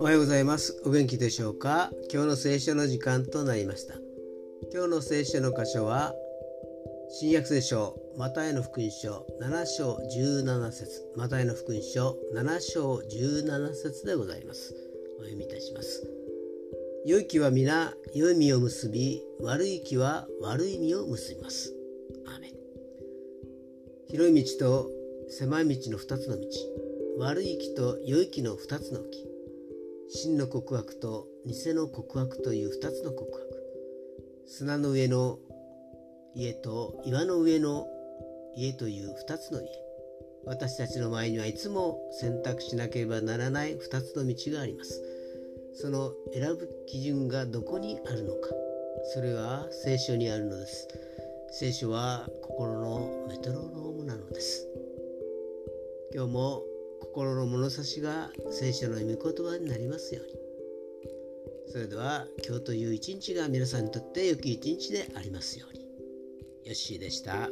おはようございます。お元気でしょうか？今日の聖書の時間となりました。今日の聖書の箇所は新約聖書マタイの福音書7章17節。マタイの福音書7章17節でございます。お読みいたします。良い木は皆良い実を結び悪い木は悪い実を結びます。アメン。広い道と狭い道の2つの道。悪い木と良い木の2つの木。真の告白と偽の告白という2つの告白。砂の上の家と岩の上の家という2つの家。私たちの前にはいつも選択しなければならない2つの道があります。その選ぶ基準がどこにあるのか。それは聖書にあるのです。聖書は心の今日も心の物差しが聖書の御言葉になりますようにそれでは今日という一日が皆さんにとって良き一日でありますようによッしーでした。